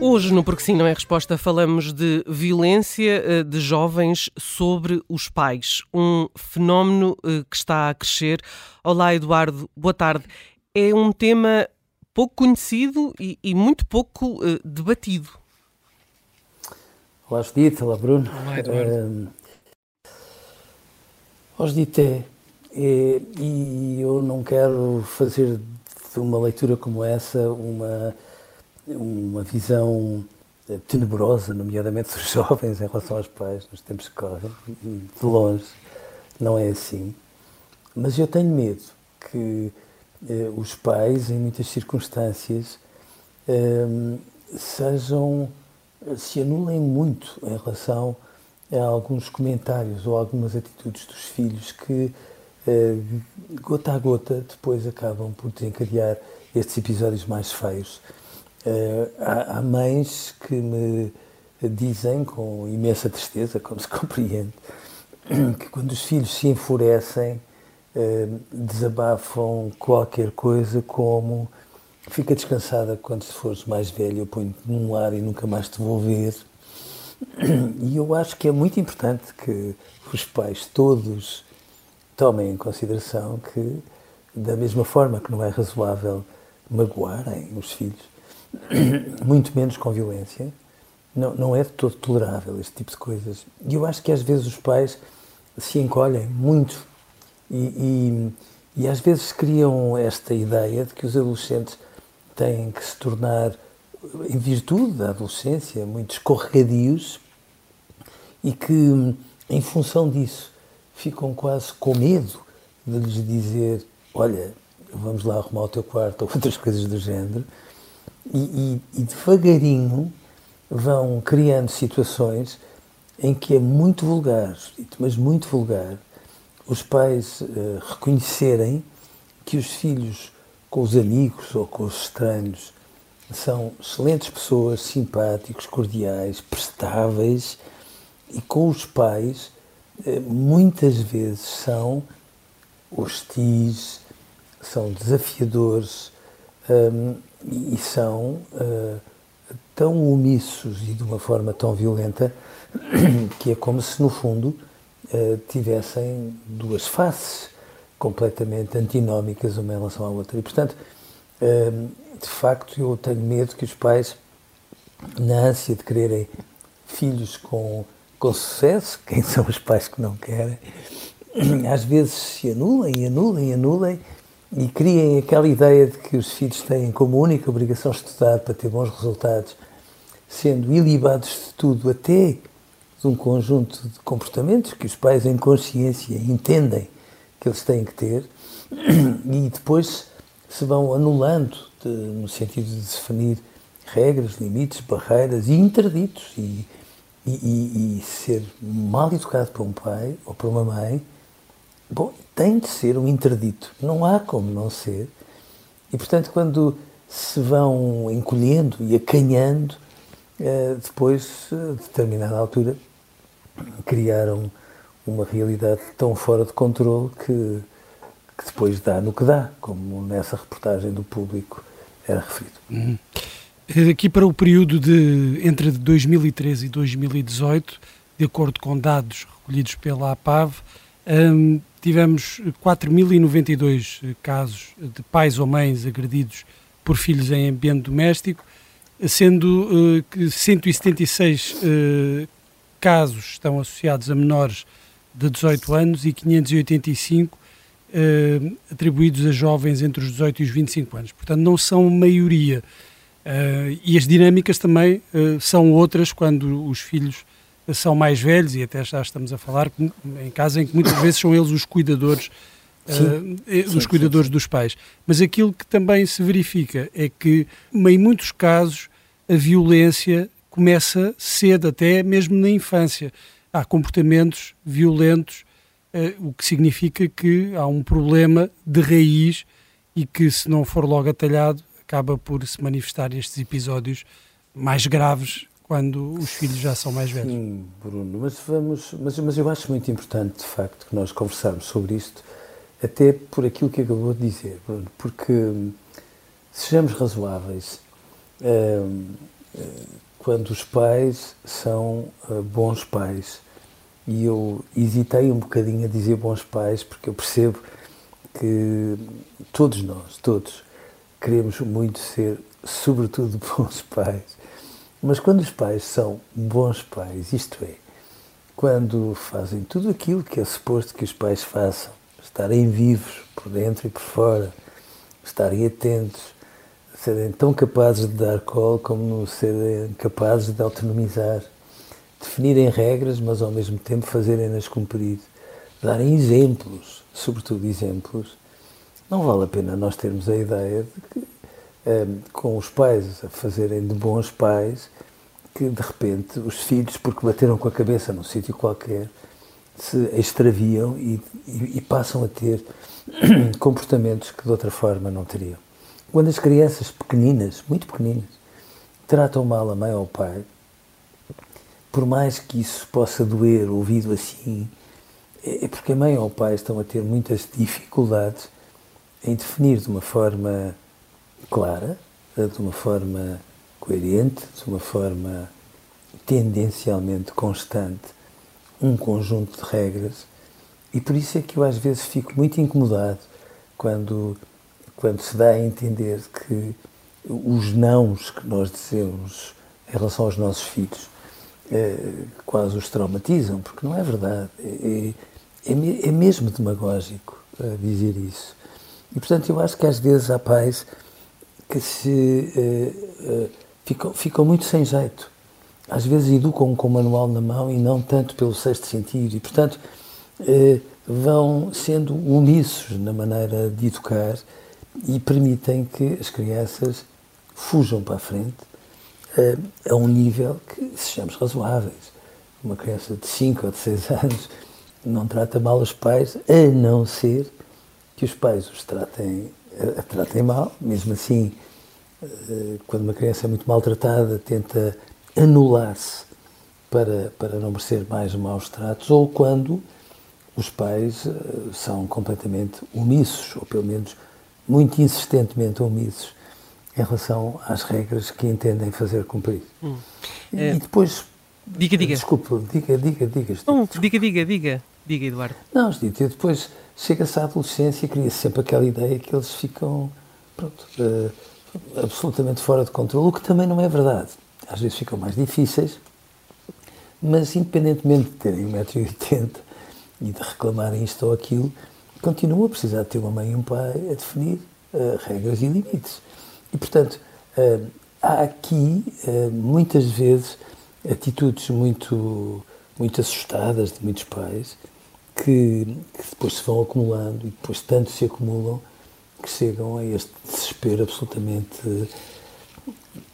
Hoje, no Porque Sim Não é Resposta, falamos de violência eh, de jovens sobre os pais. Um fenómeno eh, que está a crescer. Olá, Eduardo, boa tarde. É um tema pouco conhecido e, e muito pouco uh, debatido. Olá, Judite. Olá, Bruno. Olá, Eduardo. Uh, Judite, é, é, e eu não quero fazer de uma leitura como essa uma uma visão eh, tenebrosa, nomeadamente dos jovens em relação aos pais nos tempos que correm, de longe, não é assim. Mas eu tenho medo que eh, os pais, em muitas circunstâncias, eh, sejam, se anulem muito em relação a alguns comentários ou algumas atitudes dos filhos que, eh, gota a gota, depois acabam por desencadear estes episódios mais feios. Uh, há, há, mães que me dizem com imensa tristeza, como se compreende, que quando os filhos se enfurecem, uh, desabafam qualquer coisa como fica descansada quando se fores mais velho, eu ponho-te num lar e nunca mais te vou ver. E eu acho que é muito importante que os pais todos tomem em consideração que, da mesma forma que não é razoável magoarem os filhos, muito menos com violência. Não, não é de todo tolerável este tipo de coisas. E eu acho que às vezes os pais se encolhem muito e, e, e às vezes criam esta ideia de que os adolescentes têm que se tornar, em virtude da adolescência, muito escorregadios e que, em função disso, ficam quase com medo de lhes dizer: Olha, vamos lá arrumar o teu quarto ou outras coisas do género e, e, e devagarinho vão criando situações em que é muito vulgar, mas muito vulgar, os pais uh, reconhecerem que os filhos com os amigos ou com os estranhos são excelentes pessoas, simpáticos, cordiais, prestáveis e com os pais uh, muitas vezes são hostis, são desafiadores, um, e são uh, tão omissos e de uma forma tão violenta que é como se, no fundo, uh, tivessem duas faces completamente antinómicas uma em relação à outra. E, portanto, uh, de facto, eu tenho medo que os pais, na ânsia de quererem filhos com, com sucesso, quem são os pais que não querem, às vezes se anulem, anulem, anulem e criem aquela ideia de que os filhos têm como única obrigação estudar para ter bons resultados, sendo ilibados de tudo, até de um conjunto de comportamentos que os pais, em consciência, entendem que eles têm que ter, e depois se vão anulando de, no sentido de definir regras, limites, barreiras e interditos, e, e, e ser mal educado por um pai ou por uma mãe Bom, tem de ser um interdito, não há como não ser. E, portanto, quando se vão encolhendo e acanhando, eh, depois, a determinada altura, criaram uma realidade tão fora de controle que, que depois dá no que dá, como nessa reportagem do público era referido. Uhum. Aqui para o período de entre 2013 e 2018, de acordo com dados recolhidos pela APAV, um, tivemos 4.092 casos de pais ou mães agredidos por filhos em ambiente doméstico, sendo uh, que 176 uh, casos estão associados a menores de 18 anos e 585 uh, atribuídos a jovens entre os 18 e os 25 anos. Portanto, não são maioria. E as dinâmicas também são outras quando os filhos são mais velhos, e até já estamos a falar em casa em que muitas vezes são eles os cuidadores, sim, uh, os cuidadores sim, sim. dos pais. Mas aquilo que também se verifica é que, em muitos casos, a violência começa cedo, até mesmo na infância. Há comportamentos violentos, uh, o que significa que há um problema de raiz e que, se não for logo atalhado, acaba por se manifestar estes episódios mais graves quando os filhos já são mais velhos. Sim, Bruno, mas, vamos, mas, mas eu acho muito importante, de facto, que nós conversarmos sobre isto, até por aquilo que acabou de dizer, Bruno, porque sejamos razoáveis. Hum, quando os pais são uh, bons pais, e eu hesitei um bocadinho a dizer bons pais, porque eu percebo que todos nós, todos, queremos muito ser, sobretudo, bons pais mas quando os pais são bons pais, isto é, quando fazem tudo aquilo que é suposto que os pais façam, estarem vivos por dentro e por fora, estarem atentos, serem tão capazes de dar colo como serem capazes de autonomizar, definirem regras, mas ao mesmo tempo fazerem-nas cumprir, darem exemplos, sobretudo exemplos, não vale a pena nós termos a ideia de que com os pais a fazerem de bons pais, que de repente os filhos, porque bateram com a cabeça num sítio qualquer, se extraviam e, e, e, passam a ter comportamentos que de outra forma não teriam. Quando as crianças pequeninas, muito pequeninas, tratam mal a mãe ou o pai, por mais que isso possa doer ouvido assim, é, é porque a mãe ou o pai estão a ter muitas dificuldades em definir de uma forma clara, de uma forma coerente, de uma forma tendencialmente constante, um conjunto de regras. E por isso é que eu às vezes fico muito incomodado quando, quando se dá a entender que os nãos que nós dizemos em relação aos nossos filhos é, quase os traumatizam, porque não é verdade. É, é, é mesmo demagógico eh, dizer isso. E portanto eu acho que às vezes há pais que se uh, uh, ficam, ficam muito sem jeito. Às vezes educam com o manual na mão e não tanto pelo sexto sentido. E, portanto, uh, vão sendo omissos na maneira de educar e permitem que as crianças fujam para a frente a um nível que sejamos razoáveis. Uma criança de 5 ou de 6 anos não trata mal os pais, a não ser que os pais os tratem a tratem mal, mesmo assim, eh, quando uma criança é muito maltratada, tenta anular-se para, para não merecer mais maus tratos, ou quando os pais eh, são completamente omissos, ou pelo menos muito insistentemente omissos, em relação às regras que entendem fazer cumprir. Hum. É... E depois. Diga, diga. Desculpe, diga, diga, diga. Não, diga, diga, diga. Diga, Eduardo. Não, Estito, depois chega-se à adolescência e cria-se sempre aquela ideia que eles ficam pronto, uh, absolutamente fora de controle, o que também não é verdade. Às vezes ficam mais difíceis, mas independentemente de terem 1,80m e de reclamarem isto ou aquilo, continuam a precisar de ter uma mãe e um pai a definir uh, regras e limites. E, portanto, uh, há aqui, muitas vezes, atitudes muito, muito assustadas de muitos pais que, que depois se vão acumulando e depois tanto se acumulam que chegam a este desespero absolutamente.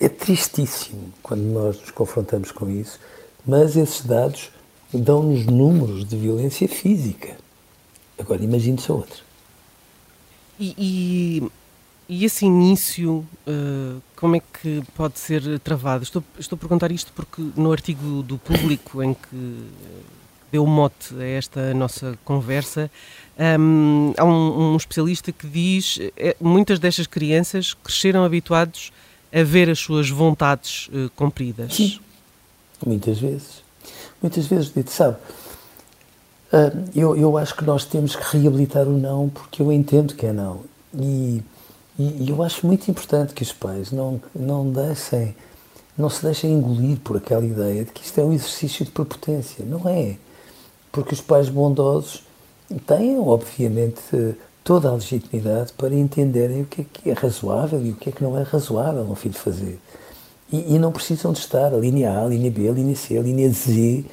É tristíssimo quando nós nos confrontamos com isso, mas esses dados dão-nos números de violência física. Agora imagine-se outra. E, e, e, esse início, uh, como é que pode ser travado? Estou, estou a perguntar isto porque no artigo do público em que deu mote a esta nossa conversa. Um, há um, um, especialista que diz eh, muitas destas crianças cresceram habituados a ver as suas vontades uh, cumpridas. Sim, muitas vezes. Muitas vezes, dito, sabe, uh, eu, eu acho que nós temos que reabilitar o não porque eu entendo que é não. E, e eu acho muito importante que os pais não, não deixem, não se deixem engolir por aquela ideia de que isto é um exercício de prepotência. Não é porque os pais bondosos têm, obviamente, toda a legitimidade para entenderem o que é que é razoável e o que é que não é razoável um filho fazer. E, e não precisam de estar a linha A, a linha B, a linha C, a linha Z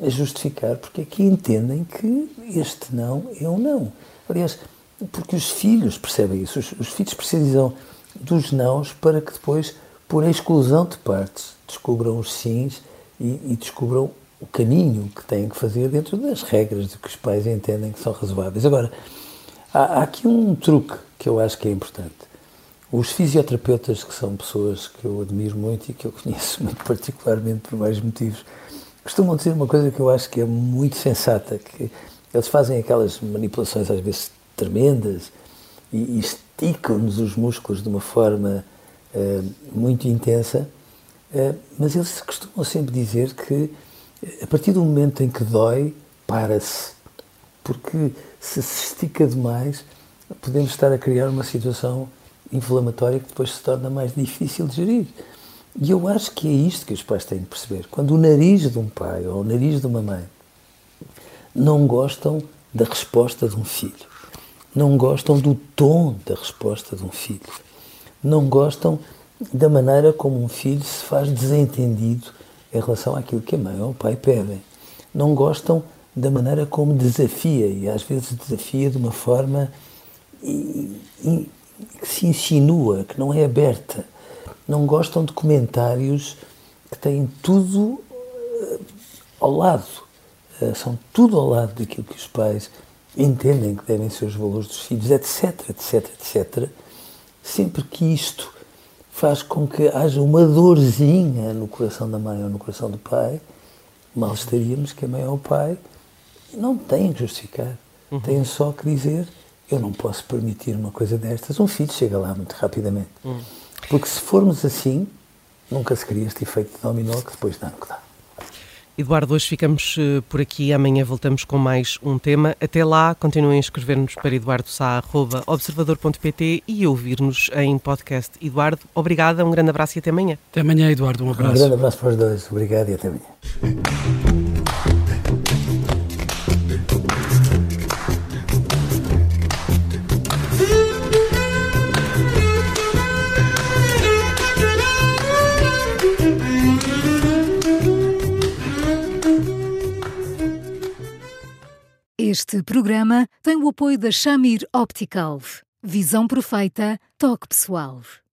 a justificar, porque é que entendem que este não é um não. Aliás, porque os filhos percebem isso, os, os filhos precisam dos nãos para que depois, por exclusão de partes, descubram os sims e, e descubram o caminho que têm que fazer dentro das regras de que os pais entendem que são razoáveis. Agora, há, há aqui um truque que eu acho que é importante. Os fisioterapeutas, que são pessoas que eu admiro muito e que eu conheço muito particularmente por vários motivos, costumam dizer uma coisa que eu acho que é muito sensata, que eles fazem aquelas manipulações às vezes tremendas e, e esticam-nos os músculos de uma forma uh, muito intensa, uh, mas eles costumam sempre dizer que a partir do momento em que dói, para-se. Porque se se estica demais, podemos estar a criar uma situação inflamatória que depois se torna mais difícil de gerir. E eu acho que é isto que os pais têm de perceber. Quando o nariz de um pai ou o nariz de uma mãe não gostam da resposta de um filho, não gostam do tom da resposta de um filho, não gostam da maneira como um filho se faz desentendido em relação àquilo que a mãe ou o pai pedem. Não gostam da maneira como desafia, e às vezes desafia de uma forma que se insinua, que não é aberta. Não gostam de comentários que têm tudo eh, ao lado, eh, são tudo ao lado daquilo que os pais entendem que devem ser os valores dos filhos, etc, etc, etc. Sempre que isto faz com que haja uma dorzinha no coração da mãe ou no coração do pai, mal estaríamos que a mãe ou o pai não têm que justificar. Uhum. Têm só que dizer: eu não posso permitir uma coisa destas. Um filho chega lá muito rapidamente. Uhum. Porque se formos assim, nunca se cria este efeito dominó que depois dá no que dá. Eduardo, hoje ficamos eh, por aqui. Amanhã voltamos com mais um tema. Até lá, continuem a escrever-nos para eduardosá.observador.pt e ouvir-nos em podcast. Eduardo, obrigada, um grande abraço e até amanhã. Até amanhã, Eduardo, um abraço. Um grande abraço para os dois. Obrigado e até amanhã. Este programa tem o apoio da Shamir Optical. Visão perfeita, toque pessoal.